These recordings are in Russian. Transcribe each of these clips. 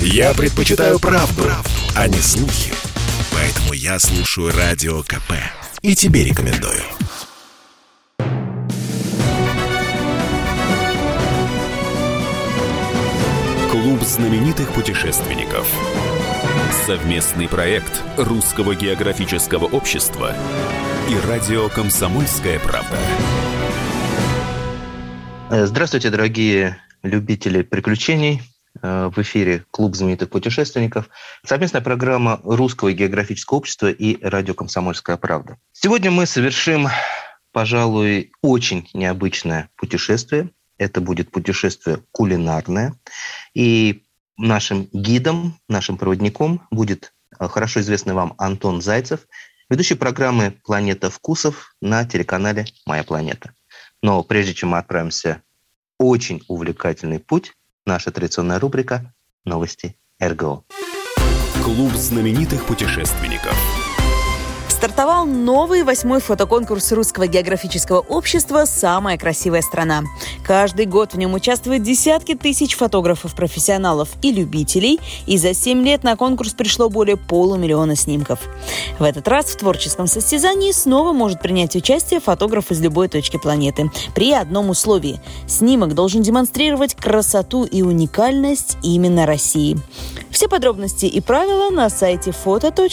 Я предпочитаю правду, правду, а не слухи. Поэтому я слушаю Радио КП. И тебе рекомендую. Клуб знаменитых путешественников. Совместный проект Русского географического общества и радио «Комсомольская правда». Здравствуйте, дорогие любители приключений. Э, в эфире Клуб знаменитых путешественников. Совместная программа Русского географического общества и радио «Комсомольская правда». Сегодня мы совершим, пожалуй, очень необычное путешествие. Это будет путешествие кулинарное. И нашим гидом, нашим проводником будет э, хорошо известный вам Антон Зайцев, ведущий программы «Планета вкусов» на телеканале «Моя планета». Но прежде чем мы отправимся очень увлекательный путь, наша традиционная рубрика «Новости РГО». Клуб знаменитых путешественников – Стартовал новый восьмой фотоконкурс Русского географического общества «Самая красивая страна». Каждый год в нем участвуют десятки тысяч фотографов-профессионалов и любителей, и за семь лет на конкурс пришло более полумиллиона снимков. В этот раз в творческом состязании снова может принять участие фотограф из любой точки планеты. При одном условии – снимок должен демонстрировать красоту и уникальность именно России. Все подробности и правила на сайте foto.rgo.ru.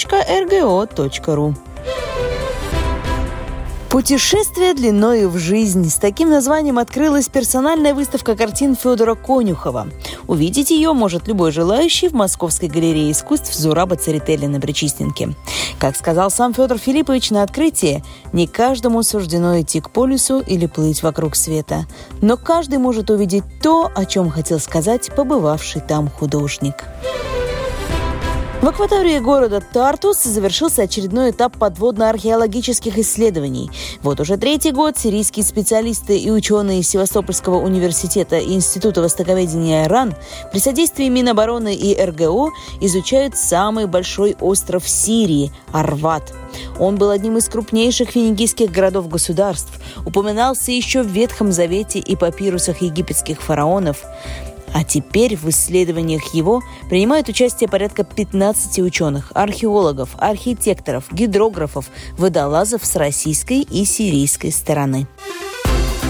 Путешествие длиною в жизнь. С таким названием открылась персональная выставка картин Федора Конюхова. Увидеть ее может любой желающий в Московской галерее искусств Зураба Церетели на Причистенке. Как сказал сам Федор Филиппович на открытии, не каждому суждено идти к полюсу или плыть вокруг света. Но каждый может увидеть то, о чем хотел сказать побывавший там художник. В акватории города Тартус завершился очередной этап подводно-археологических исследований. Вот уже третий год сирийские специалисты и ученые Севастопольского университета и Института востоковедения РАН при содействии Минобороны и РГО изучают самый большой остров Сирии – Арват. Он был одним из крупнейших финикийских городов-государств, упоминался еще в Ветхом Завете и папирусах египетских фараонов. А теперь в исследованиях его принимают участие порядка 15 ученых, археологов, архитекторов, гидрографов, водолазов с российской и сирийской стороны.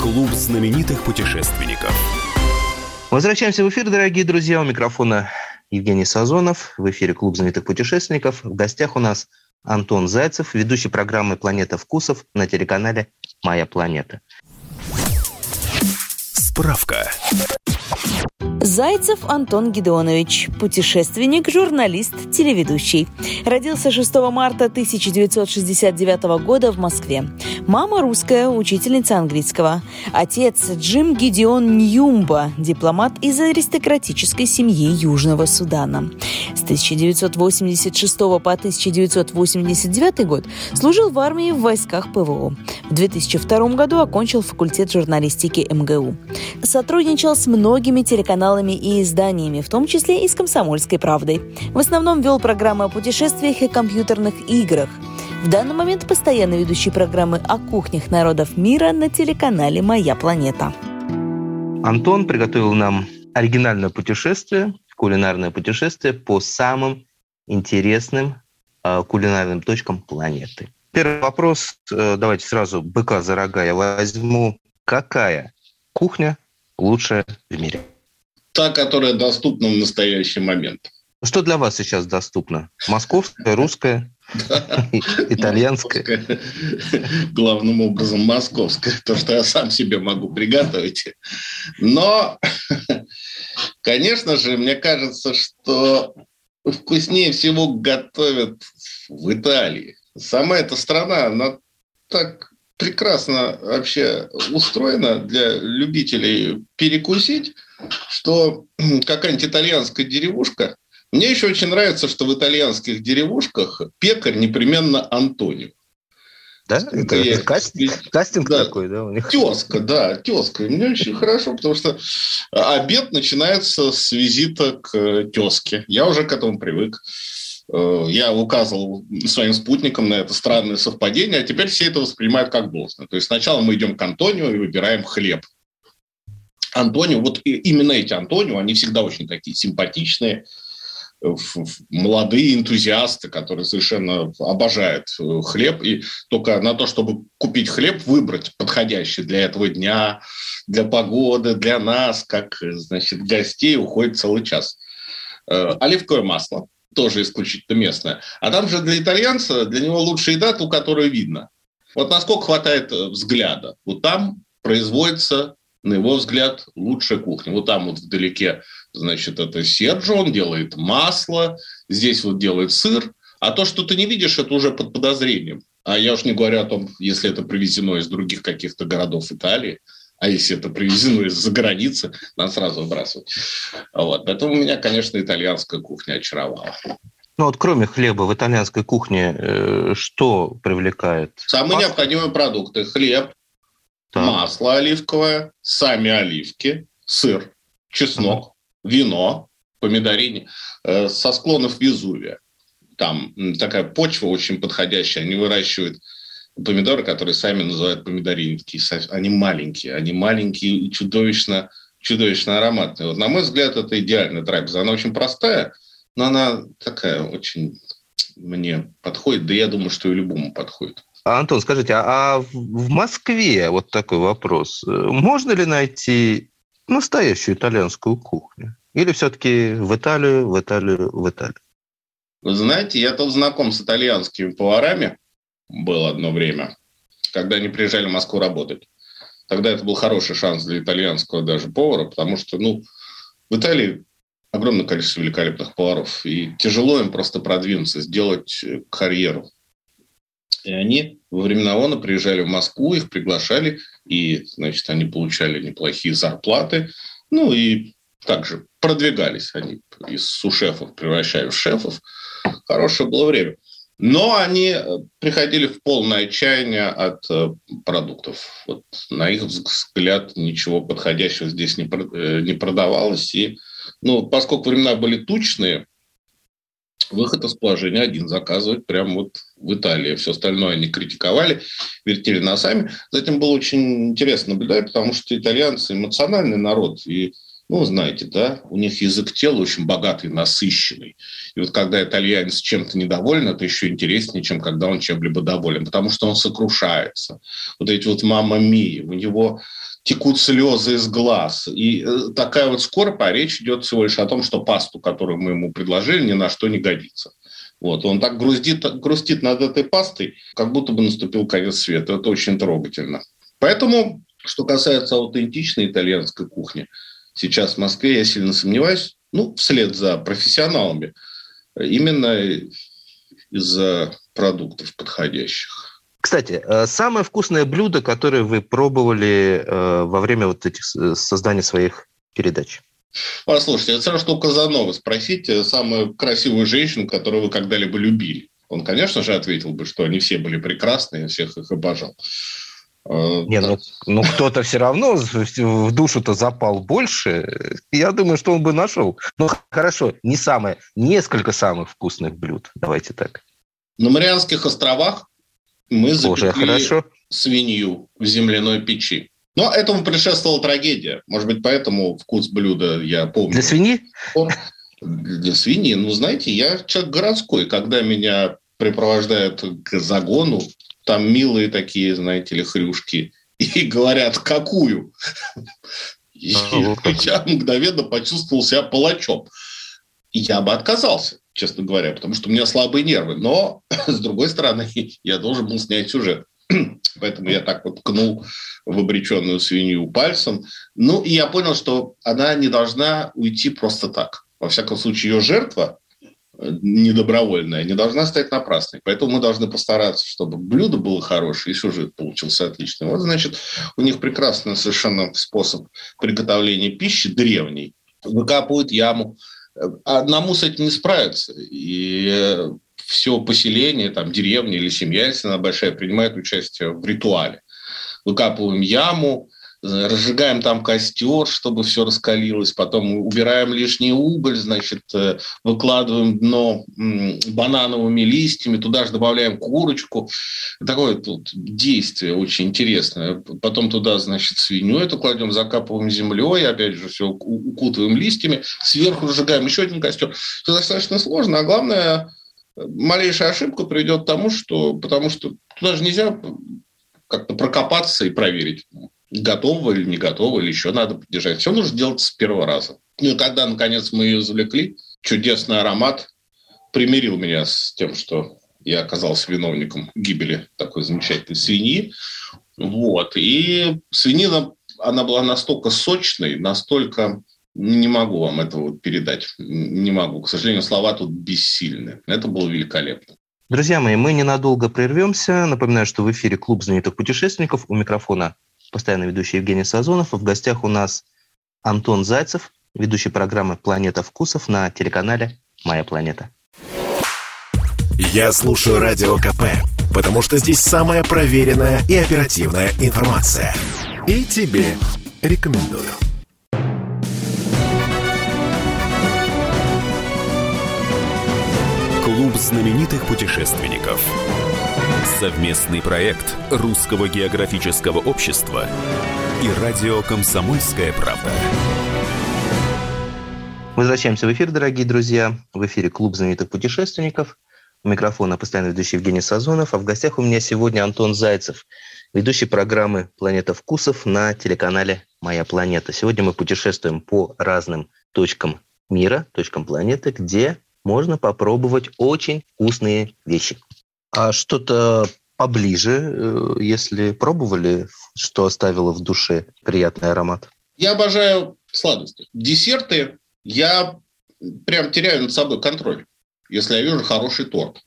Клуб знаменитых путешественников. Возвращаемся в эфир, дорогие друзья. У микрофона Евгений Сазонов. В эфире Клуб знаменитых путешественников. В гостях у нас Антон Зайцев, ведущий программы «Планета вкусов» на телеканале «Моя планета». Справка. Зайцев Антон Гедеонович, путешественник, журналист, телеведущий. Родился 6 марта 1969 года в Москве. Мама русская, учительница английского. Отец Джим Гедеон Ньюмба, дипломат из аристократической семьи Южного Судана. С 1986 по 1989 год служил в армии в войсках ПВО. В 2002 году окончил факультет журналистики МГУ. Сотрудничал с многими телеканалами журналами и изданиями, в том числе и с «Комсомольской правдой». В основном вел программы о путешествиях и компьютерных играх. В данный момент постоянно ведущий программы о кухнях народов мира на телеканале «Моя планета». Антон приготовил нам оригинальное путешествие, кулинарное путешествие по самым интересным э, кулинарным точкам планеты. Первый вопрос, э, давайте сразу быка за рога я возьму. Какая кухня лучшая в мире? Та, которая доступна в настоящий момент. Что для вас сейчас доступно? Московская, русская, итальянская? Главным образом московская, то, что я сам себе могу приготовить. Но, конечно же, мне кажется, что вкуснее всего готовят в Италии. Сама эта страна, она так прекрасно вообще устроена для любителей перекусить, что какая-нибудь итальянская деревушка, мне еще очень нравится, что в итальянских деревушках пекарь непременно Антонио. Да? Это, это кастинг, кастинг да, такой, да, у них? Тезка, да, тезка. И мне очень хорошо, потому что обед начинается с визита к тезке. Я уже к этому привык. Э, я указывал своим спутникам на это странное совпадение, а теперь все это воспринимают как должное. То есть сначала мы идем к Антонио и выбираем хлеб. Антонио, вот именно эти Антонио, они всегда очень такие симпатичные, молодые энтузиасты, которые совершенно обожают э, хлеб, и только на то, чтобы купить хлеб, выбрать подходящий для этого дня, для погоды, для нас, как, значит, гостей, уходит целый час. Э, оливковое масло, тоже исключительно местное. А там же для итальянца, для него лучшая еда, ту, которую видно. Вот насколько хватает э, взгляда. Вот там производится, на его взгляд, лучшая кухня. Вот там вот вдалеке Значит, это Серджо, он делает масло, здесь вот делает сыр. А то, что ты не видишь, это уже под подозрением. А я уж не говорю о том, если это привезено из других каких-то городов Италии, а если это привезено из-за границы, надо сразу выбрасывать. Вот. Поэтому меня, конечно, итальянская кухня очаровала. Ну вот кроме хлеба в итальянской кухне э, что привлекает? Самые Масло? необходимые продукты. Хлеб, так. масло оливковое, сами оливки, сыр, чеснок, вино, помидорини, э, со склонов Везувия. Там такая почва очень подходящая. Они выращивают помидоры, которые сами называют помидоринки. Они маленькие, они маленькие и чудовищно, чудовищно ароматные. Вот, на мой взгляд, это идеальная трапеза. Она очень простая, но она такая очень мне подходит. Да я думаю, что и любому подходит. Антон, скажите, а, а в Москве вот такой вопрос. Можно ли найти настоящую итальянскую кухню? Или все-таки в Италию, в Италию, в Италию? Вы знаете, я тут знаком с итальянскими поварами, был одно время, когда они приезжали в Москву работать. Тогда это был хороший шанс для итальянского даже повара, потому что, ну, в Италии огромное количество великолепных поваров, и тяжело им просто продвинуться, сделать карьеру. И они во времена ООНа приезжали в Москву, их приглашали, и, значит, они получали неплохие зарплаты. Ну, и также продвигались они из сушефов, превращаясь в шефов. Хорошее было время. Но они э, приходили в полное отчаяние от э, продуктов. Вот на их взгляд ничего подходящего здесь не, э, не продавалось. И, ну, поскольку времена были тучные, выход из положения один заказывать прямо вот в Италии. Все остальное они критиковали, вертели носами. Затем было очень интересно наблюдать, потому что итальянцы эмоциональный народ, и ну, знаете, да, у них язык тела очень богатый, насыщенный. И вот когда итальянец чем-то недоволен, это еще интереснее, чем когда он чем-либо доволен, потому что он сокрушается. Вот эти вот мама Мии, у него текут слезы из глаз. И э, такая вот скорбь, а речь идет всего лишь о том, что пасту, которую мы ему предложили, ни на что не годится. Вот. Он так грустит, грустит над этой пастой, как будто бы наступил конец света. Это очень трогательно. Поэтому, что касается аутентичной итальянской кухни, сейчас в Москве я сильно сомневаюсь, ну, вслед за профессионалами, именно из-за продуктов подходящих. Кстати, э, самое вкусное блюдо, которое вы пробовали э, во время вот этих э, создания своих передач? Послушайте, все равно, что у Казанова спросить самую красивую женщину, которую вы когда-либо любили. Он, конечно же, ответил бы, что они все были прекрасные, я всех их обожал. Не, ну, ну кто-то все равно в душу-то запал больше. Я думаю, что он бы нашел. Ну, хорошо, не самое, несколько самых вкусных блюд. Давайте так. На Марианских островах мы запекли хорошо. свинью в земляной печи. Но этому предшествовала трагедия. Может быть, поэтому вкус блюда я помню. Для свиньи? Для свиньи. Ну, знаете, я человек городской. Когда меня припровождают к загону, там милые такие, знаете ли, хрюшки, и говорят, какую? И а, я мгновенно почувствовал себя палачом. Я бы отказался честно говоря, потому что у меня слабые нервы. Но, с другой стороны, я должен был снять сюжет. Поэтому я так вот ткнул в обреченную свинью пальцем. Ну, и я понял, что она не должна уйти просто так. Во всяком случае, ее жертва недобровольная не должна стать напрасной. Поэтому мы должны постараться, чтобы блюдо было хорошее и сюжет получился отличный. Вот, значит, у них прекрасный совершенно способ приготовления пищи, древний. Выкапывают яму, одному с этим не справиться. И э, все поселение, там, деревня или семья, если она большая, принимает участие в ритуале. Выкапываем яму, разжигаем там костер, чтобы все раскалилось, потом убираем лишний уголь, значит, э, выкладываем дно банановыми листьями, туда же добавляем курочку. Такое тут действие очень интересное. Потом туда, значит, свинью эту кладем, закапываем землей, опять же, все укутываем листьями, сверху разжигаем еще один костер. Это достаточно сложно, а главное, малейшая ошибка приведет к тому, что, потому что туда же нельзя как-то прокопаться и проверить готова или не готова, или еще надо поддержать. Все нужно делать с первого раза. Ну и когда, наконец, мы ее извлекли, чудесный аромат примирил меня с тем, что я оказался виновником гибели такой замечательной свиньи. Вот. И свинина, она была настолько сочной, настолько... Не могу вам этого передать. Не могу. К сожалению, слова тут бессильны. Это было великолепно. Друзья мои, мы ненадолго прервемся. Напоминаю, что в эфире клуб знаменитых путешественников. У микрофона постоянно ведущий Евгений Сазонов. в гостях у нас Антон Зайцев, ведущий программы «Планета вкусов» на телеканале «Моя планета». Я слушаю Радио КП, потому что здесь самая проверенная и оперативная информация. И тебе рекомендую. Клуб знаменитых путешественников. Совместный проект Русского географического общества и радио «Комсомольская правда». Возвращаемся в эфир, дорогие друзья. В эфире Клуб знаменитых путешественников. У микрофона постоянно ведущий Евгений Сазонов. А в гостях у меня сегодня Антон Зайцев, ведущий программы «Планета вкусов» на телеканале «Моя планета». Сегодня мы путешествуем по разным точкам мира, точкам планеты, где можно попробовать очень вкусные вещи. А что-то поближе, э, если пробовали, что оставило в душе приятный аромат? Я обожаю сладости. Десерты я прям теряю над собой контроль, если я вижу хороший торт.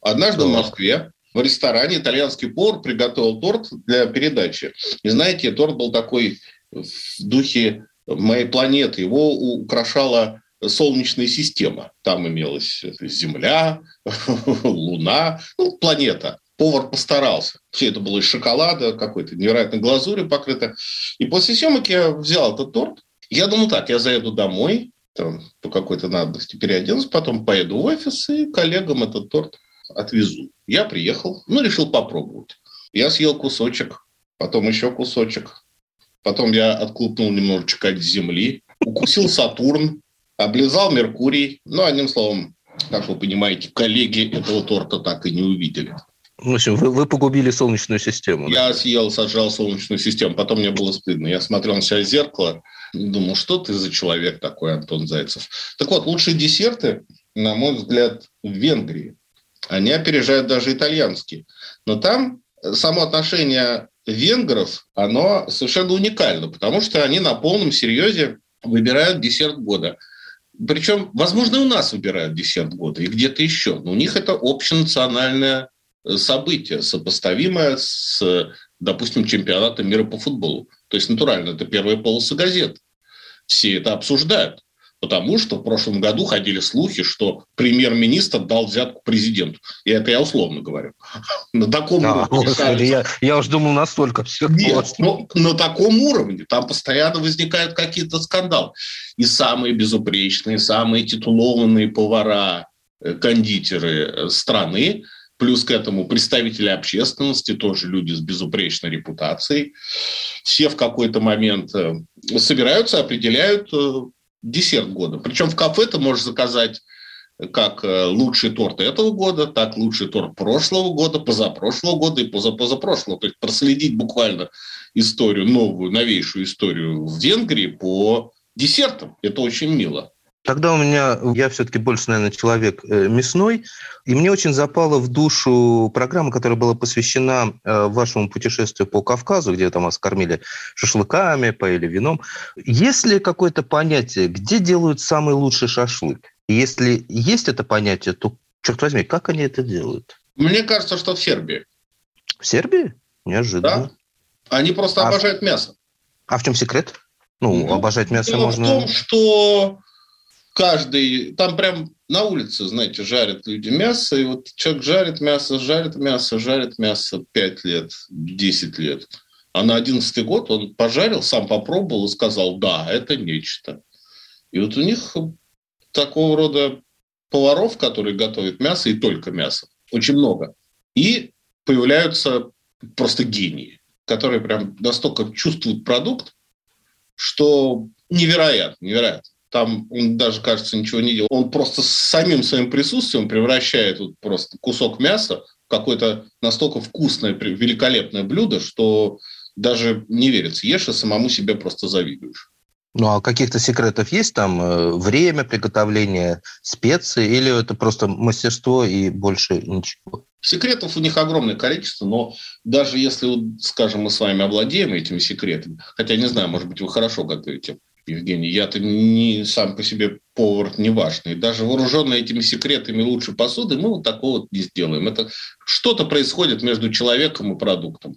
Однажды да. в Москве в ресторане итальянский повар приготовил торт для передачи. И знаете, торт был такой в духе моей планеты. Его украшала Солнечная система. Там имелась Земля, Луна, ну, планета. Повар постарался. Все это было из шоколада, какой-то невероятной глазурью покрыто. И после съемок я взял этот торт. Я думал так, я заеду домой, там, по какой-то надобности переоденусь, потом поеду в офис и коллегам этот торт отвезу. Я приехал, ну, решил попробовать. Я съел кусочек, потом еще кусочек. Потом я отклупнул немножечко от земли, укусил Сатурн, облизал Меркурий. Ну, одним словом, как вы понимаете, коллеги этого торта так и не увидели. В общем, вы, вы погубили Солнечную систему. Я да? съел, сожрал Солнечную систему, потом мне было стыдно. Я смотрел на себя в зеркало и думал, что ты за человек такой, Антон Зайцев. Так вот, лучшие десерты, на мой взгляд, в Венгрии. Они опережают даже итальянские. Но там само отношение венгров, оно совершенно уникально, потому что они на полном серьезе выбирают десерт года – причем, возможно, у нас выбирают десерт года и где-то еще. Но у них это общенациональное э, событие, сопоставимое с, допустим, чемпионатом мира по футболу. То есть, натурально, это первые полосы газет. Все это обсуждают. Потому что в прошлом году ходили слухи, что премьер-министр дал взятку президенту. И это я условно говорю. На таком а, уровне. Господи, я, я уж думал, настолько все Нет, но на таком уровне. Там постоянно возникают какие-то скандалы. И самые безупречные, самые титулованные повара, э, кондитеры э, страны, плюс к этому представители общественности, тоже люди с безупречной репутацией, все в какой-то момент э, собираются, определяют десерт года. Причем в кафе ты можешь заказать как э, лучший торт этого года, так лучший торт прошлого года, позапрошлого года и позапозапрошлого. То есть проследить буквально историю, новую, новейшую историю в Венгрии по десертам. Это очень мило. Тогда у меня, я все-таки больше, наверное, человек э, мясной, и мне очень запала в душу программа, которая была посвящена э, вашему путешествию по Кавказу, где там вас кормили шашлыками, поили вином. Есть ли какое-то понятие, где делают самый лучший шашлык? Если есть это понятие, то, черт возьми, как они это делают? Мне кажется, что в Сербии. В Сербии? Неожиданно. Да. Они просто а обожают мясо. А в чем секрет? Ну, ну обожать мясо можно... в том, что каждый, там прям на улице, знаете, жарят люди мясо, и вот человек жарит мясо, жарит мясо, жарит мясо 5 лет, 10 лет. А на одиннадцатый год он пожарил, сам попробовал и сказал, да, это нечто. И вот у них такого рода поваров, которые готовят мясо и только мясо, очень много. И появляются просто гении, которые прям настолько чувствуют продукт, что невероятно, невероятно. Там он даже, кажется, ничего не делал. Он просто с самим своим присутствием превращает вот просто кусок мяса в какое-то настолько вкусное, великолепное блюдо, что даже не верится. Ешь и самому себе просто завидуешь. Ну, а каких-то секретов есть там? Э, время приготовления, специи? Или это просто мастерство и больше ничего? Секретов у них огромное количество, но даже если, скажем, мы с вами овладеем этими секретами, хотя не знаю, может быть, вы хорошо готовите, Евгений, я-то не сам по себе повар не важный. Даже вооруженный этими секретами лучшей посуды, мы вот такого вот не сделаем. Это что-то происходит между человеком и продуктом.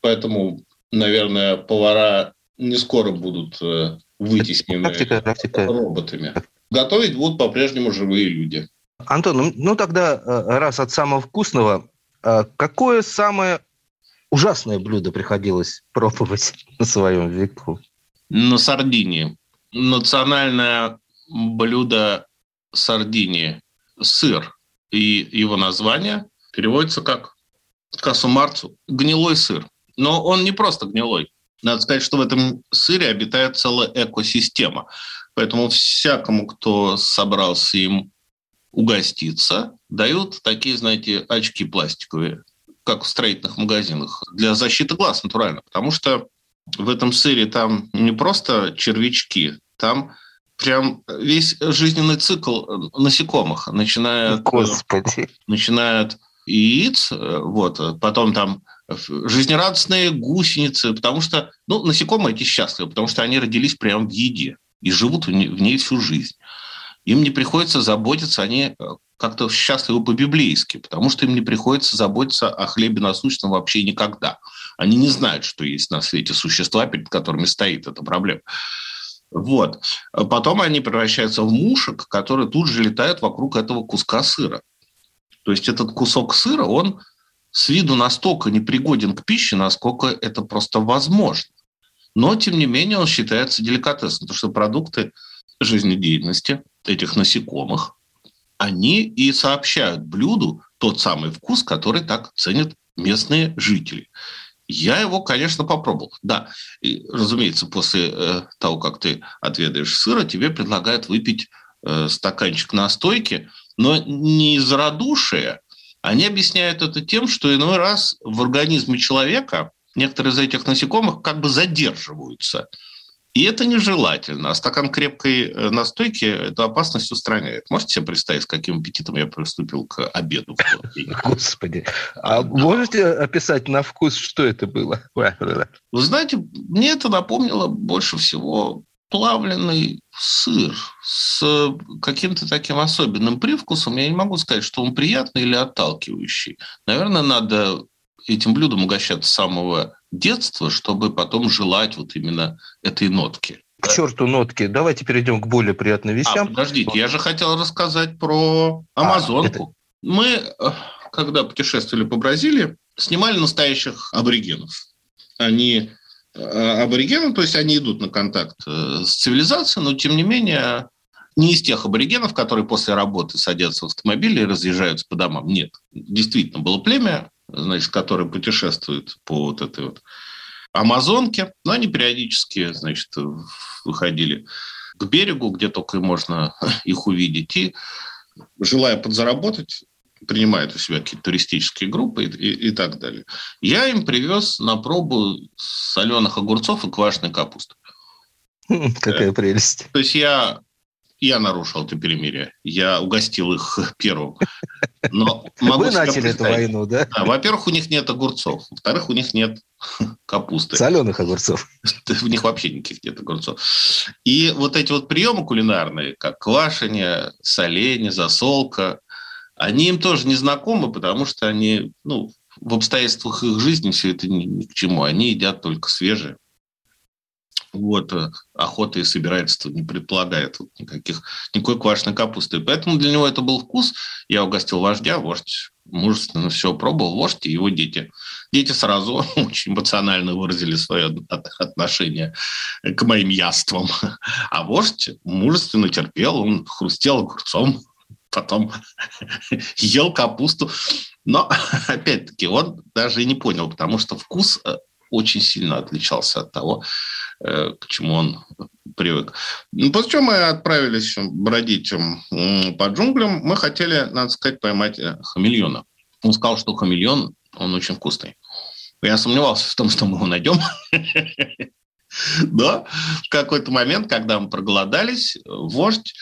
Поэтому, наверное, повара не скоро будут э, вытеснены практика, практика. роботами. Готовить будут по-прежнему живые люди. Антон, ну, ну тогда, э, раз от самого вкусного, э, какое самое ужасное блюдо приходилось пробовать на своем веку? На Сардинии. Национальное блюдо Сардинии – сыр. И его название переводится как касумарцу – гнилой сыр. Но он не просто гнилой. Надо сказать, что в этом сыре обитает целая экосистема. Поэтому всякому, кто собрался им угоститься, дают такие, знаете, очки пластиковые, как в строительных магазинах, для защиты глаз натурально. Потому что в этом сыре там не просто червячки, там прям весь жизненный цикл насекомых, начиная, Господи. начиная от яиц, вот, потом там жизнерадостные гусеницы, потому что, ну, насекомые эти счастливы, потому что они родились прямо в еде и живут в ней всю жизнь. Им не приходится заботиться, они э, как-то счастливы по-библейски, потому что им не приходится заботиться о хлебе насущном вообще никогда. Они не знают, что есть на свете существа, перед которыми стоит эта проблема. Вот. Потом они превращаются в мушек, которые тут же летают вокруг этого куска сыра. То есть этот кусок сыра, он с виду настолько непригоден к пище, насколько это просто возможно. Но, тем не менее, он считается деликатесом, потому что продукты жизнедеятельности этих насекомых, они и сообщают блюду тот самый вкус, который так ценят местные жители. Я его, конечно, попробовал. Да, и, разумеется, после э, того, как ты отведаешь сыра, тебе предлагают выпить э, стаканчик настойки, но не из радушия, они объясняют это тем, что иной раз в организме человека некоторые из этих насекомых как бы задерживаются. И это нежелательно. А стакан крепкой э, настойки эту опасность устраняет. Можете себе представить, с каким аппетитом я приступил к обеду? Господи. А можете описать на вкус, что это было? Вы знаете, мне это напомнило больше всего плавленый сыр с каким-то таким особенным привкусом. Я не могу сказать, что он приятный или отталкивающий. Наверное, надо этим блюдом угощаться с самого детства, чтобы потом желать вот именно этой нотки. К да? черту нотки. Давайте перейдем к более приятным вещам. А, подождите, я же хотел рассказать про а, Амазонку. А, это... Мы, э, когда путешествовали по Бразилии, снимали настоящих аборигенов. Они Э, аборигенов, то есть они идут на контакт э, с цивилизацией, но тем не менее не из тех аборигенов, которые после работы садятся в автомобиль и разъезжаются по домам. Нет. Действительно, было племя, значит, которое путешествует по вот этой вот Амазонке, но они периодически, значит, выходили к берегу, где только можно их увидеть, и желая подзаработать, принимают у себя какие-то туристические группы и, и, и так далее. Я им привез на пробу соленых огурцов и квашеной капусты. Какая прелесть. То есть я, я нарушил это перемирие. Я угостил их первым. Но Вы начали эту войну, да? да? Во-первых, у них нет огурцов. Во-вторых, у них нет капусты. Соленых огурцов. У них вообще никаких нет огурцов. И вот эти вот приемы кулинарные, как квашение, соление, засолка, они им тоже не знакомы, потому что они, ну, в обстоятельствах их жизни все это ни, ни к чему. Они едят только свежее. Вот, э, охота и собирательство не предполагает никаких, никакой квашеной капусты. Поэтому для него это был вкус. Я угостил вождя, вождь мужественно все пробовал, вождь и его дети. Дети сразу очень эмоционально выразили свое отношение к моим яствам. А вождь мужественно терпел, он хрустел огурцом, потом ел капусту. Но, опять-таки, он даже и не понял, потому что вкус э, очень сильно отличался от того, к чему он привык. Ну, после чего мы отправились бродить по джунглям. Мы хотели, надо сказать, поймать э, хамелеона. Он сказал, что хамелеон, он очень вкусный. Я сомневался в том, что мы его найдем. Но в какой-то момент, когда мы проголодались, вождь,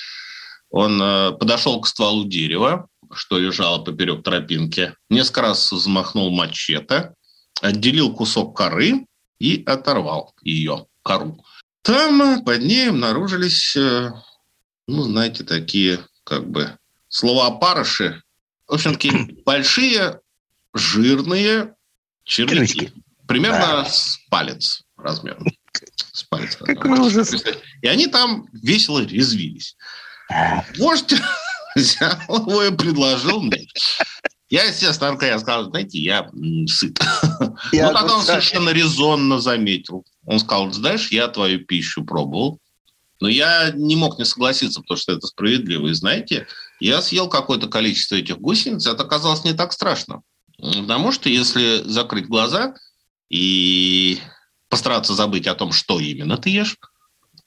он э, подошел к стволу дерева, что лежало поперек тропинки, несколько раз взмахнул мачете, отделил кусок коры и оторвал ее, кору. Там под ней обнаружились, э, ну, знаете, такие как бы слова опарыши. В общем, такие большие, жирные червячки. Примерно да. с палец размером. С палец. Какой ужас. И они там весело резвились. Вождь взял его и предложил мне. Я, естественно, я сказал, знаете, я сыт. Я ну, тогда он совершенно резонно заметил. Он сказал, знаешь, я твою пищу пробовал, но я не мог не согласиться, потому что это справедливо. И знаете, я съел какое-то количество этих гусениц, это оказалось не так страшно. Потому что если закрыть глаза и постараться забыть о том, что именно ты ешь,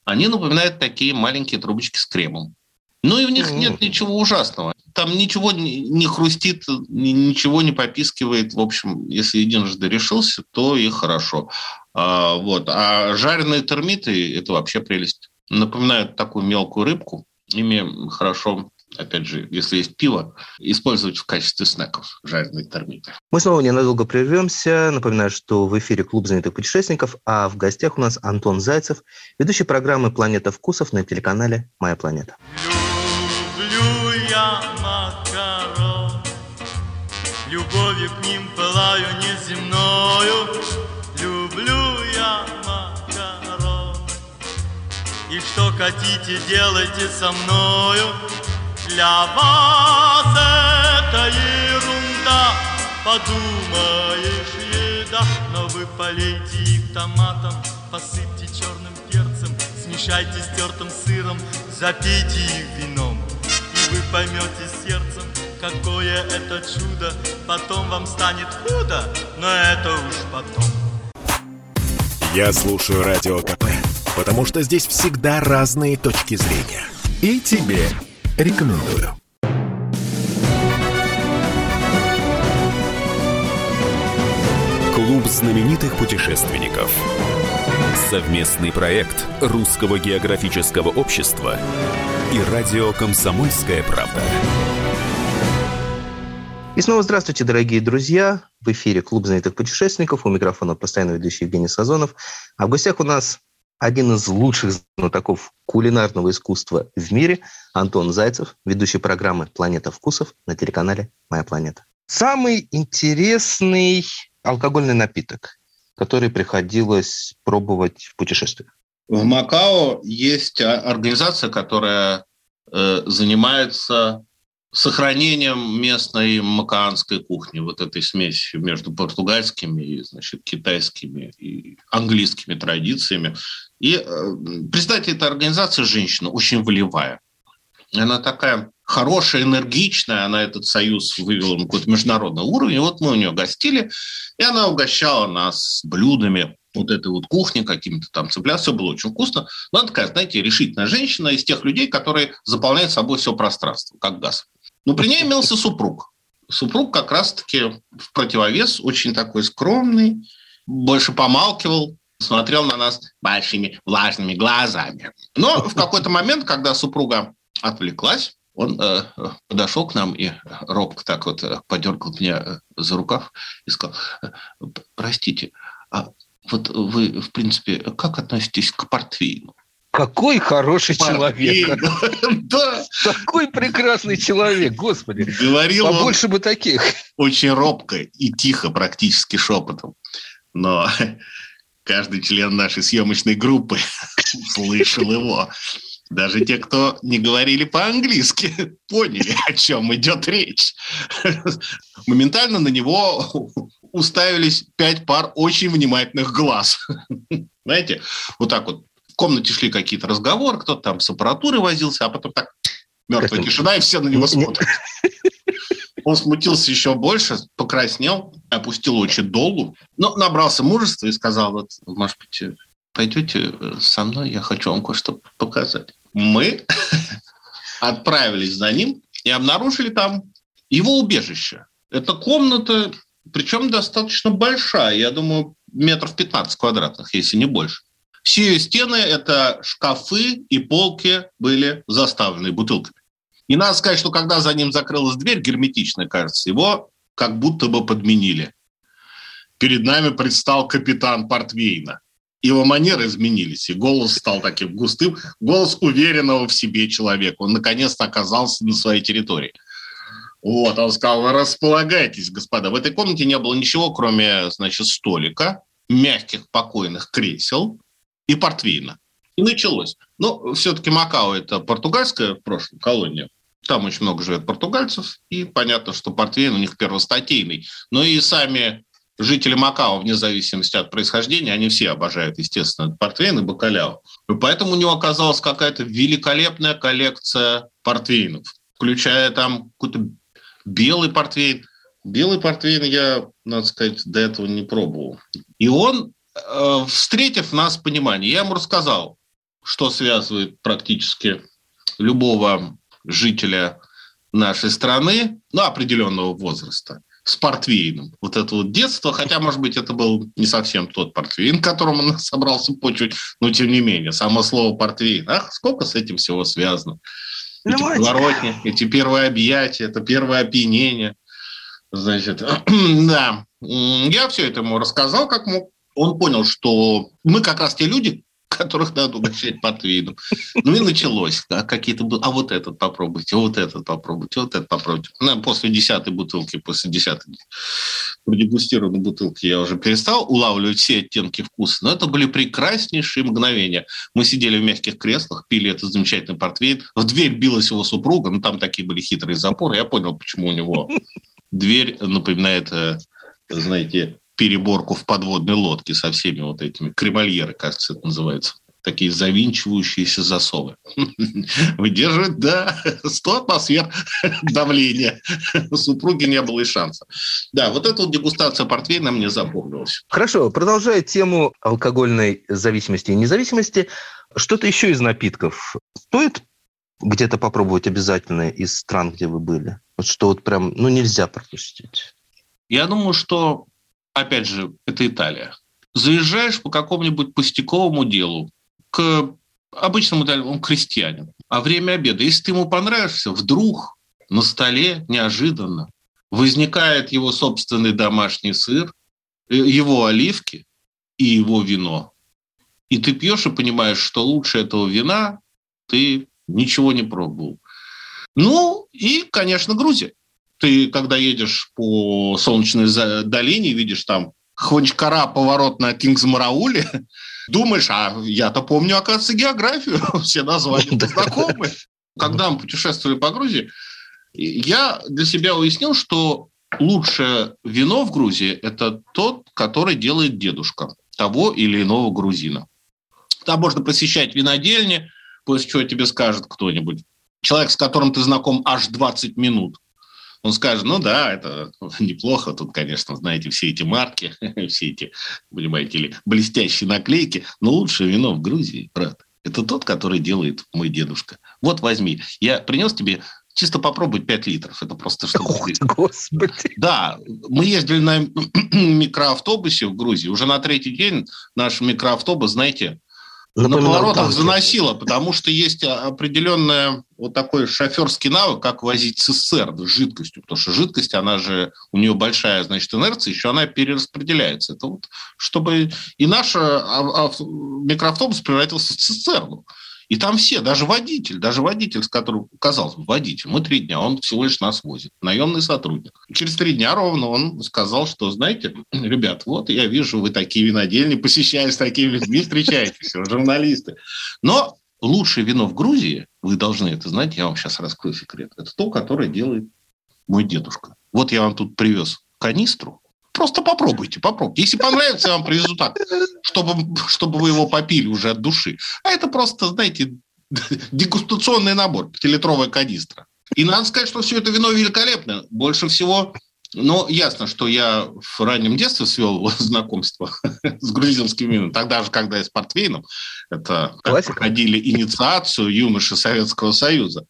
они напоминают такие маленькие трубочки с кремом. Ну и в них нет ничего ужасного. Там ничего не хрустит, ничего не попискивает. В общем, если единожды решился, то и хорошо. А, вот. а жареные термиты – это вообще прелесть. Напоминают такую мелкую рыбку. Ими хорошо опять же, если есть пиво, использовать в качестве снеков жареные термиты. Мы снова ненадолго прервемся. Напоминаю, что в эфире Клуб знаменитых путешественников, а в гостях у нас Антон Зайцев, ведущий программы «Планета вкусов» на телеканале «Моя планета». Любовью к ним пылаю неземною, Люблю я макарон. И что хотите, делайте со мною, Для вас это ерунда, Подумаешь, еда, Но вы полейте их томатом, Посыпьте черным перцем, Смешайте с тертым сыром, Запейте их вином, И вы поймете сердцем, какое это чудо, потом вам станет худо, но это уж потом. Я слушаю Радио КП, потому что здесь всегда разные точки зрения. И тебе рекомендую. Клуб знаменитых путешественников. Совместный проект Русского географического общества и радио «Комсомольская правда». И снова здравствуйте, дорогие друзья. В эфире Клуб знаменитых путешественников. У микрофона постоянно ведущий Евгений Сазонов. А в гостях у нас один из лучших знатоков кулинарного искусства в мире Антон Зайцев, ведущий программы «Планета вкусов» на телеканале «Моя планета». Самый интересный алкогольный напиток, который приходилось пробовать в путешествиях. В Макао есть организация, которая э, занимается сохранением местной макаанской кухни, вот этой смеси между португальскими значит, китайскими и английскими традициями. И э, председатель этой организации женщина, очень волевая. Она такая хорошая, энергичная, она этот союз вывела на какой-то международный уровень. Вот мы у нее гостили, и она угощала нас блюдами вот этой вот кухни, какими-то там цыплят, все было очень вкусно. Но она такая, знаете, решительная женщина из тех людей, которые заполняют собой все пространство, как газ. Но при ней имелся супруг. Супруг как раз-таки в противовес, очень такой скромный, больше помалкивал, смотрел на нас большими влажными глазами. Но в какой-то момент, когда супруга отвлеклась, он э, подошел к нам и робко так вот э, подергал меня э, за рукав и сказал, «Э, простите, а вот вы, в принципе, как относитесь к портвейну? Какой хороший человек. Да. Такой прекрасный человек, господи. Говорил Побольше бы таких. Очень робко и тихо, практически шепотом. Но каждый член нашей съемочной группы слышал его. Даже те, кто не говорили по-английски, поняли, о чем идет речь. Моментально на него уставились пять пар очень внимательных глаз. Знаете, вот так вот в комнате шли какие-то разговоры, кто-то там с аппаратурой возился, а потом так мертвая тишина, и все на него смотрят. Он смутился еще больше, покраснел, опустил очи долу, но набрался мужества и сказал, вот, может быть, пойдете со мной, я хочу вам кое-что показать. Мы отправились за ним и обнаружили там его убежище. Это комната, причем достаточно большая, я думаю, метров 15 квадратных, если не больше. Все стены – это шкафы и полки были заставлены бутылками. И надо сказать, что когда за ним закрылась дверь, герметичная, кажется, его как будто бы подменили. Перед нами предстал капитан Портвейна. Его манеры изменились, и голос стал таким густым, голос уверенного в себе человека. Он наконец-то оказался на своей территории. Вот, он сказал, располагайтесь, господа. В этой комнате не было ничего, кроме, значит, столика, мягких, покойных кресел и портвейна. И началось. Но все-таки Макао – это португальская в прошлом колония. Там очень много живет португальцев, и понятно, что портвейн у них первостатейный. Но и сами жители Макао, вне зависимости от происхождения, они все обожают, естественно, портвейн и бакаляо. И поэтому у него оказалась какая-то великолепная коллекция портвейнов, включая там какой-то белый портвейн. Белый портвейн я, надо сказать, до этого не пробовал. И он, встретив нас понимание, я ему рассказал, что связывает практически любого жителя нашей страны, ну, определенного возраста, с портвейном. Вот это вот детство, хотя, может быть, это был не совсем тот портвейн, которым он собрался почуть, но тем не менее, само слово портвейн, ах, сколько с этим всего связано. Эти подворотни, эти первые объятия, это первое опьянение. Значит, да, я все это ему рассказал, как мог. Он понял, что мы как раз те люди, которых надо угощать портвейном. Ну и началось. Да, какие-то... А вот этот попробуйте, вот этот попробуйте, вот этот попробуйте. Ну, после десятой бутылки, после десятой продегустированной бутылки я уже перестал улавливать все оттенки вкуса. Но это были прекраснейшие мгновения. Мы сидели в мягких креслах, пили этот замечательный портвейн. В дверь билась его супруга, ну там такие были хитрые запоры. Я понял, почему у него дверь напоминает э, знаете, переборку в подводной лодке со всеми вот этими, кремольеры, кажется, это называется такие завинчивающиеся засовы. Выдерживает, да, 100 атмосфер давления. У супруги не было и шанса. Да, вот эта вот дегустация портвейна мне запомнилась. Хорошо, продолжая тему алкогольной зависимости и независимости, что-то еще из напитков стоит где-то попробовать обязательно из стран, где вы были? Вот что вот прям, ну, нельзя пропустить. Я думаю, что опять же, это Италия. Заезжаешь по какому-нибудь пустяковому делу к обычному он крестьянину, а время обеда, если ты ему понравишься, вдруг на столе неожиданно возникает его собственный домашний сыр, э, его оливки и его вино. И ты пьешь и понимаешь, что лучше этого вина ты ничего не пробовал. Ну и, конечно, Грузия. Ты, когда едешь по Солнечной долине, видишь там Хванчкара, поворот на Кингсмарауле, думаешь, а я-то помню, оказывается, географию, все названия знакомы. Когда мы путешествовали по Грузии, я для себя уяснил, что лучшее вино в Грузии – это тот, который делает дедушка того или иного грузина. Там можно посещать винодельни, после чего тебе скажет кто-нибудь. Человек, с которым ты знаком аж 20 минут, он скажет, ну да, это неплохо, тут, конечно, знаете, все эти марки, все эти, понимаете ли, блестящие наклейки, но лучшее вино в Грузии, брат, это тот, который делает мой дедушка. Вот возьми, я принес тебе чисто попробовать 5 литров. Это просто что Господи. Да, мы ездили на микроавтобусе в Грузии. Уже на третий день наш микроавтобус, знаете, на поворотах танки. заносило, потому что есть определенная вот такой шоферский навык, как возить СССР с жидкостью, потому что жидкость, она же, у нее большая, значит, инерция, еще она перераспределяется. Это вот, чтобы и наш микроавтобус превратился в цистерну. И там все, даже водитель, даже водитель, с которым, казалось бы, водитель, мы три дня, он всего лишь нас возит, наемный сотрудник. Через три дня ровно он сказал, что, знаете, ребят, вот я вижу, вы такие винодельни, посещая с такими людьми, встречаетесь, журналисты. Но лучшее вино в Грузии, вы должны это знать, я вам сейчас раскрою секрет, это то, которое делает мой дедушка. Вот я вам тут привез канистру, Просто попробуйте, попробуйте. Если понравится, я вам привезу так, чтобы, чтобы вы его попили уже от души. А это просто, знаете, дегустационный набор, пятилитровая канистра. И надо сказать, что все это вино великолепно. Больше всего но ясно, что я в раннем детстве свел знакомство с грузинским вином. Тогда же, когда я с портвейном, это проходили инициацию юноши Советского Союза.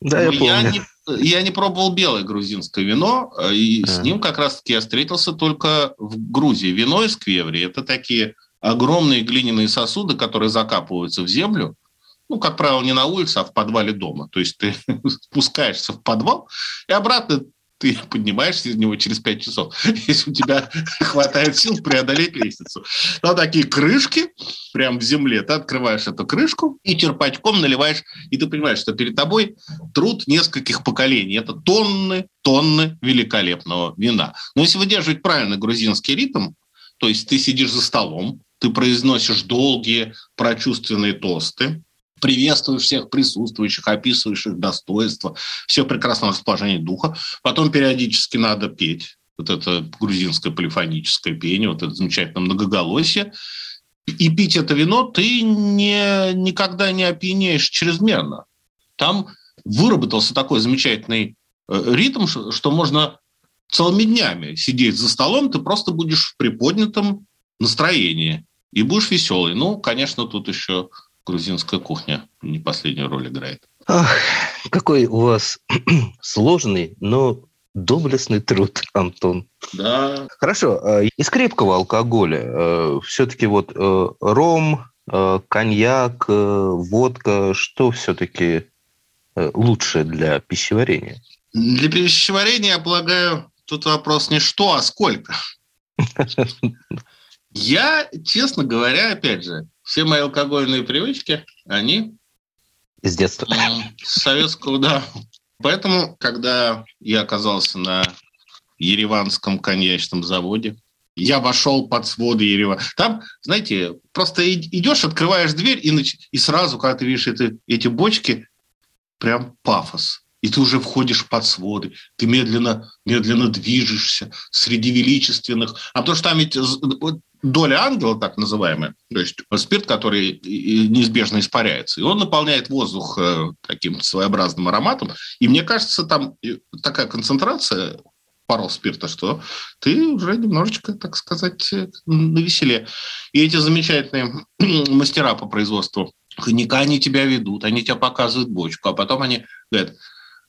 Да, я, помню. я не я не пробовал белое грузинское вино, э, и а. с ним как раз-таки я встретился только в Грузии. Вино из квеври – это такие огромные глиняные сосуды, которые закапываются в землю, ну, как правило, не на улице, а в подвале дома. То есть ты спускаешься в подвал, и обратно ты поднимаешься из него через 5 часов, если у тебя хватает сил преодолеть лестницу. Там такие крышки прямо в земле. Ты открываешь эту крышку и черпачком наливаешь, и ты понимаешь, что перед тобой труд нескольких поколений. Это тонны, тонны великолепного вина. Но если выдерживать правильно грузинский ритм, то есть ты сидишь за столом, ты произносишь долгие прочувственные тосты, приветствуешь всех присутствующих, описываешь их достоинства, все прекрасное расположение духа. Потом периодически надо петь. Вот это грузинское полифоническое пение, вот это замечательное многоголосие. И пить это вино ты не, никогда не опьянеешь чрезмерно. Там выработался такой замечательный э, ритм, что можно целыми днями сидеть за столом, ты просто будешь в приподнятом настроении и будешь веселый. Ну, конечно, тут еще грузинская кухня не последнюю роль играет. Ах, какой у вас сложный, но доблестный труд, Антон. Да. Хорошо. А из крепкого алкоголя э, все-таки вот э, ром, э, коньяк, водка, что все-таки лучше для пищеварения? Для пищеварения, я полагаю, тут вопрос не что, а сколько. Я, честно говоря, опять же, все мои алкогольные привычки, они... С детства. С советского, да. Поэтому, когда я оказался на Ереванском коньячном заводе, я вошел под своды Еревана. Там, знаете, просто идешь, открываешь дверь, и, нач... и сразу, когда ты видишь это, эти бочки, прям пафос. И ты уже входишь под своды, ты медленно, медленно движешься среди величественных. А потому что там ведь доля ангела, так называемая, то есть спирт, который неизбежно испаряется, и он наполняет воздух э, таким своеобразным ароматом. И мне кажется, там такая концентрация паров спирта, что ты уже немножечко, так сказать, на веселе. И эти замечательные мастера по производству коньяка, они тебя ведут, они тебя показывают бочку, а потом они говорят,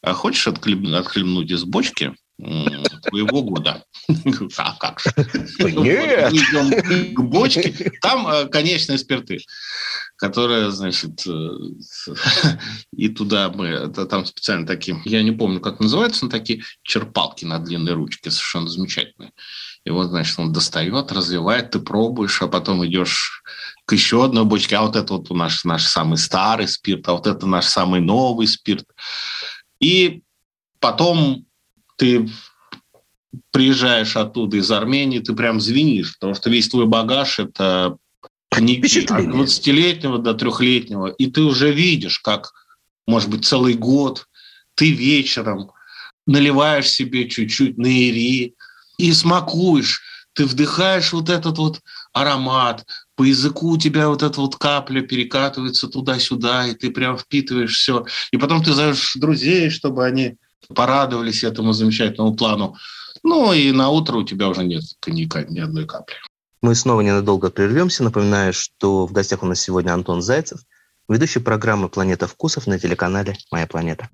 а хочешь отхлебнуть из бочки? Твоего года. А как же? Нет! Идем к бочке. Там э, конечные спирты, которые, значит, э, и туда мы, там специально такие, я не помню, как называются, но такие черпалки на длинной ручке, совершенно замечательные. И вот, значит, он достает, развивает, ты пробуешь, а потом идешь к еще одной бочке, а вот это вот наш, наш самый старый спирт, а вот это наш самый новый спирт. И потом ты приезжаешь оттуда из Армении, ты прям звенишь, потому что весь твой багаж – это книги от 20-летнего до трехлетнего, и ты уже видишь, как, может быть, целый год ты вечером наливаешь себе чуть-чуть наири и смакуешь, ты вдыхаешь вот этот вот аромат, по языку у тебя вот эта вот капля перекатывается туда-сюда, и ты прям впитываешь все. И потом ты зовешь друзей, чтобы они порадовались этому замечательному плану. Ну и на утро у тебя уже нет коньяка ни одной капли. Мы снова ненадолго прервемся. Напоминаю, что в гостях у нас сегодня Антон Зайцев, ведущий программы «Планета вкусов» на телеканале «Моя планета».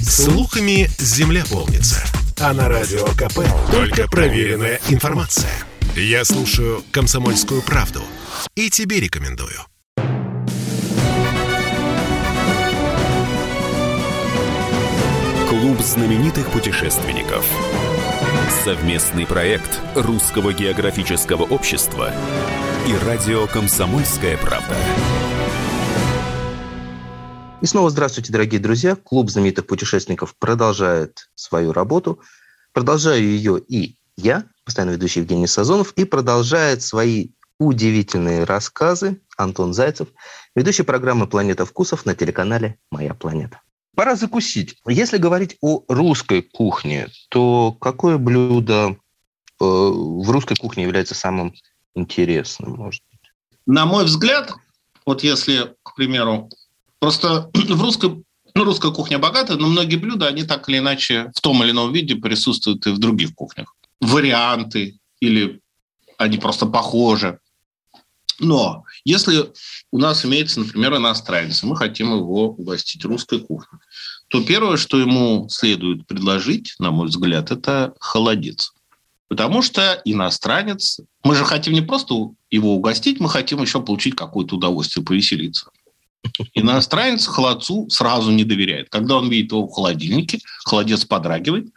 Слухами земля полнится. А на радио КП только проверенная информация. Я слушаю «Комсомольскую правду» и тебе рекомендую. Клуб знаменитых путешественников. Совместный проект Русского географического общества и радио «Комсомольская правда». И снова здравствуйте, дорогие друзья. Клуб знаменитых путешественников продолжает свою работу. Продолжаю ее и я, постоянно ведущий Евгений Сазонов, и продолжает свои удивительные рассказы Антон Зайцев, ведущий программы «Планета вкусов» на телеканале «Моя планета». Пора закусить. Если говорить о русской кухне, то какое блюдо э, в русской кухне является самым интересным, может быть? На мой взгляд, вот если, к примеру, просто в русской ну, русская кухня богатая, но многие блюда, они так или иначе в том или ином виде присутствуют и в других кухнях. Варианты или они просто похожи. Но если у нас имеется, например, иностранец, и мы хотим его угостить русской кухней, то первое, что ему следует предложить, на мой взгляд, это холодец. Потому что иностранец, мы же хотим не просто его угостить, мы хотим еще получить какое-то удовольствие, повеселиться. Иностранец холодцу сразу не доверяет. Когда он видит его в холодильнике, холодец подрагивает,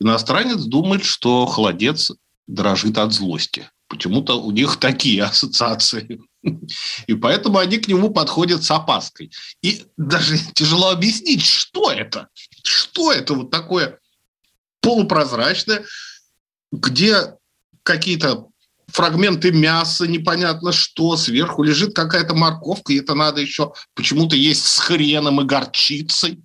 иностранец думает, что холодец дрожит от злости. Почему-то у них такие ассоциации. И поэтому они к нему подходят с опаской. И даже тяжело объяснить, что это. Что это вот такое полупрозрачное, где какие-то фрагменты мяса, непонятно что, сверху лежит какая-то морковка, и это надо еще почему-то есть с хреном и горчицей.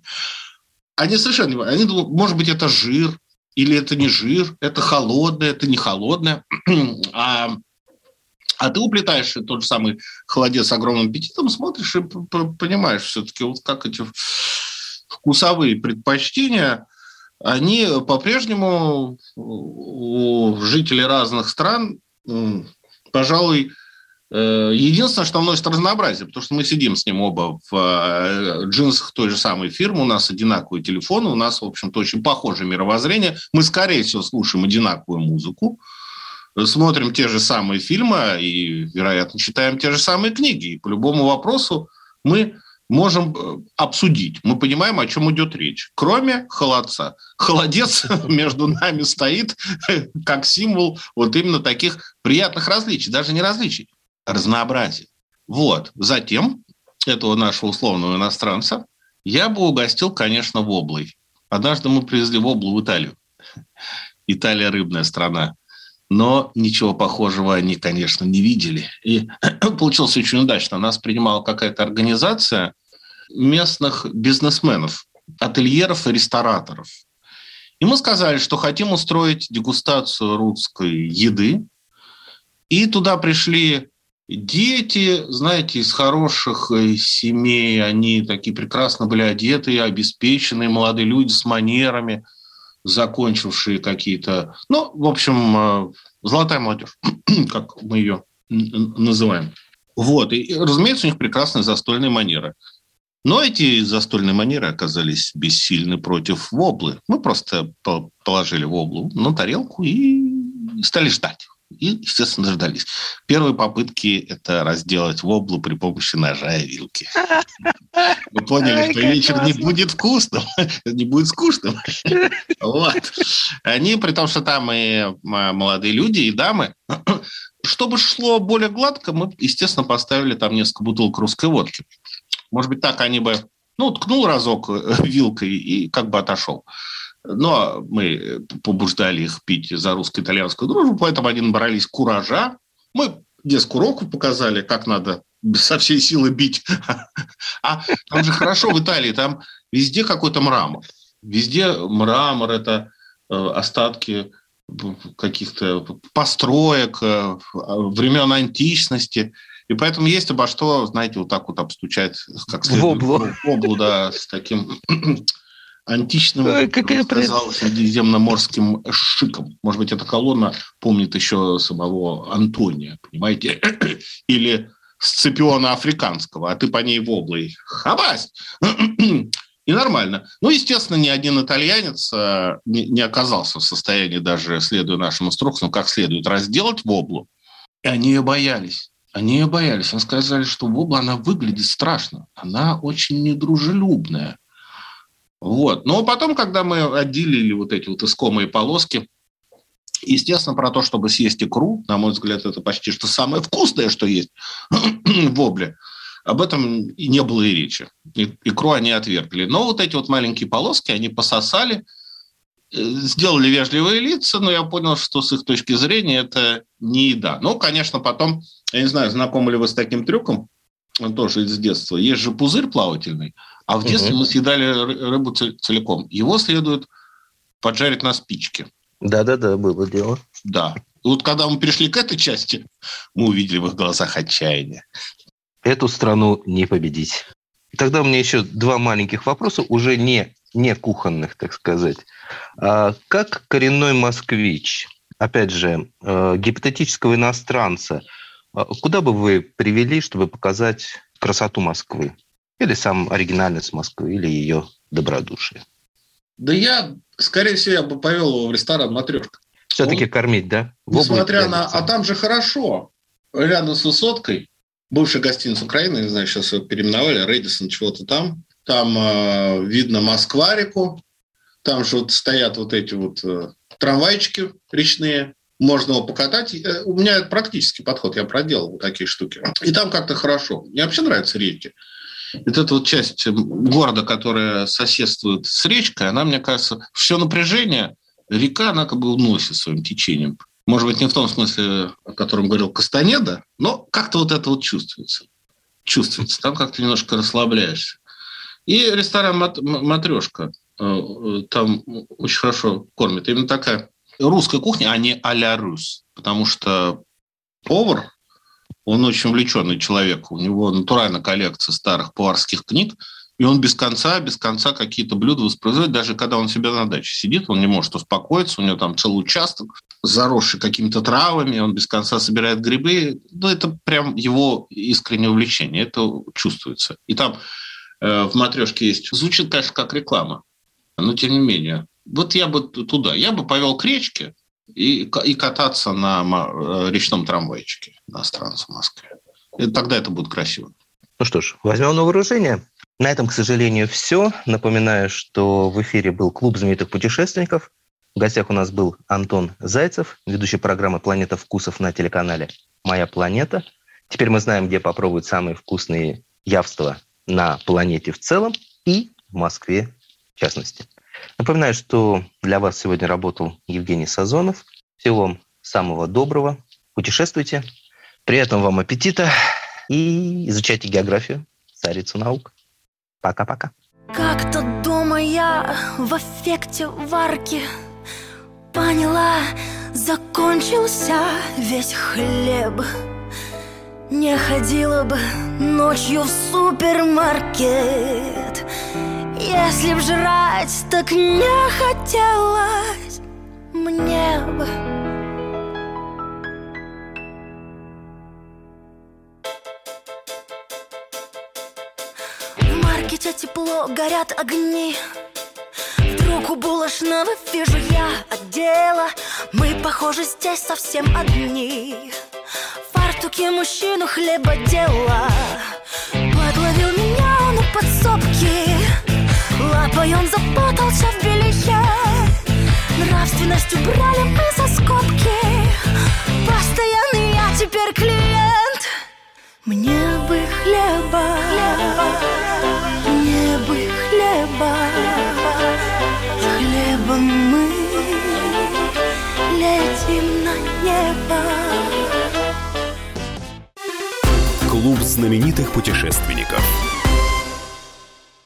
Они совершенно не Они думают, может быть, это жир, или это не жир, это холодное, это не холодное. а, а ты уплетаешь тот же самый холодец с огромным аппетитом, смотришь и понимаешь все-таки, вот как эти вкусовые предпочтения, они по-прежнему у жителей разных стран пожалуй, э, единственное, что вносит разнообразие, потому что мы сидим с ним оба в э, джинсах той же самой фирмы, у нас одинаковые телефоны, у нас, в общем-то, очень похожее мировоззрение. Мы, скорее всего, слушаем одинаковую музыку, смотрим те же самые фильмы и, вероятно, читаем те же самые книги. И по любому вопросу мы можем э, обсудить. Мы понимаем, о чем идет речь. Кроме холодца. Холодец между нами стоит как символ вот именно таких приятных различий. Даже не различий, а разнообразия. Вот. Затем этого нашего условного иностранца я бы угостил, конечно, воблой. Однажды мы привезли воблу в Италию. Италия рыбная страна. Но ничего похожего они, конечно, не видели. И получилось очень удачно. Нас принимала какая-то организация, местных бизнесменов, ательеров и рестораторов. И мы сказали, что хотим устроить дегустацию русской еды. И туда пришли дети, знаете, из хороших э, семей, они такие прекрасно были одеты, обеспеченные молодые люди с манерами, закончившие какие-то, ну, в общем, э, золотая молодежь, как мы ее называем. Вот, и, разумеется, у них прекрасные застольные манеры. Но эти застольные манеры оказались бессильны против воблы. Мы просто положили воблу на тарелку и стали ждать. И, естественно, дождались. Первые попытки – это разделать воблу при помощи ножа и вилки. Мы поняли, что вечер не будет вкусным, не будет скучным. Вот. Они, при том, что там и молодые люди, и дамы, чтобы шло более гладко, мы, естественно, поставили там несколько бутылок русской водки. Может быть, так они бы, ну, ткнул разок э, вилкой и как бы отошел. Но мы побуждали их пить за русско-итальянскую дружбу, поэтому они набрались куража. Мы детскую уроку показали, как надо со всей силы бить. А там же хорошо в Италии, там везде какой-то мрамор. Везде мрамор – это э, остатки каких-то построек э, времен античности – и поэтому есть обо что, знаете, вот так вот обстучать, как следует. В облу. В облу, да, с таким античным, Ой, какая сказал, средиземноморским шиком. Может быть, эта колонна помнит еще самого Антония, понимаете? Или Сципиона Африканского, а ты по ней в облой. Хабась! И нормально. Ну, естественно, ни один итальянец э, не оказался в состоянии, даже следуя нашим инструкциям, как следует разделать воблу. И они ее боялись. Они ее боялись. Они сказали, что Вобла, она выглядит страшно. Она очень недружелюбная. Вот. Но потом, когда мы отделили вот эти вот искомые полоски, естественно, про то, чтобы съесть икру, на мой взгляд, это почти что самое вкусное, что есть в вобле, об этом и не было и речи. Икру они отвергли. Но вот эти вот маленькие полоски, они пососали, сделали вежливые лица, но я понял, что с их точки зрения это не еда. Ну, конечно, потом, я не знаю, знакомы ли вы с таким трюком, тоже из детства. Есть же пузырь плавательный, а в детстве угу. мы съедали рыбу целиком. Его следует поджарить на спичке. Да-да-да, было дело. Да. И вот когда мы перешли к этой части, мы увидели в их глазах отчаяние. Эту страну не победить. Тогда у меня еще два маленьких вопроса, уже не, не кухонных, так сказать. А как коренной москвич, опять же, э, гипотетического иностранца, а куда бы вы привели, чтобы показать красоту Москвы? Или сам оригинальность Москвы, или ее добродушие? Да я, скорее всего, я бы повел его в ресторан «Матрешка». Все-таки Он, кормить, да? Несмотря на... А там же хорошо. Рядом с Высоткой, бывшая гостиница Украины, не знаю, сейчас ее переименовали, Рэдисон, чего-то там. Там э, видно Москва-реку. Там же вот стоят вот эти вот э, трамвайчики речные. Можно его покатать. Э, у меня это практический подход. Я проделал вот такие штуки. И там как-то хорошо. Мне вообще нравятся реки. Вот эта вот часть города, которая соседствует с речкой, она, мне кажется, все напряжение река, она как бы уносит своим течением. Может быть, не в том смысле, о котором говорил Кастанеда, но как-то вот это вот чувствуется. Чувствуется. Там как-то немножко расслабляешься. И ресторан «Матрешка». Э, там очень хорошо кормят. Именно такая русская кухня, а не а-ля рус. Потому что повар, он очень увлеченный человек. У него натуральная коллекция старых поварских книг, и он без конца, без конца какие-то блюда воспроизводит, даже когда он себя на даче сидит, он не может успокоиться, у него там целый участок, заросший какими-то травами, он без конца собирает грибы. Ну, это прям его искреннее увлечение, это чувствуется. И там э, в матрешке есть, звучит, конечно, как реклама, но тем не менее. Вот я бы туда, я бы повел к речке и, и кататься на э, речном трамвайчике иностранца в Москве. И тогда это будет красиво. Ну что ж, возьмем на вооружение. На этом, к сожалению, все. Напоминаю, что в эфире был клуб знаменитых путешественников. В гостях у нас был Антон Зайцев, ведущий программы «Планета вкусов» на телеканале «Моя планета». Теперь мы знаем, где попробовать самые вкусные явства на планете в целом и в Москве в частности. Напоминаю, что для вас сегодня работал Евгений Сазонов. Всего вам самого доброго. Путешествуйте. Приятного вам аппетита и изучайте географию, царицу наук. Пока-пока. Как-то дома я в эффекте варки Поняла, закончился весь хлеб Не ходила бы ночью в супермаркет Если б жрать так не хотелось мне бы. Маркете тепло, горят огни. Вдруг у булочного вижу я отдела. Мы, похожи, здесь совсем одни. Фартуки мужчину хлеба дела. Подловил меня на подсобке Лапой он запутался в белье Нравственность убрали мы за скобки. Постоянный я теперь клиент. Мне бы хлеба, хлеба хлеба, с хлебом мы летим на небо. Клуб знаменитых путешественников.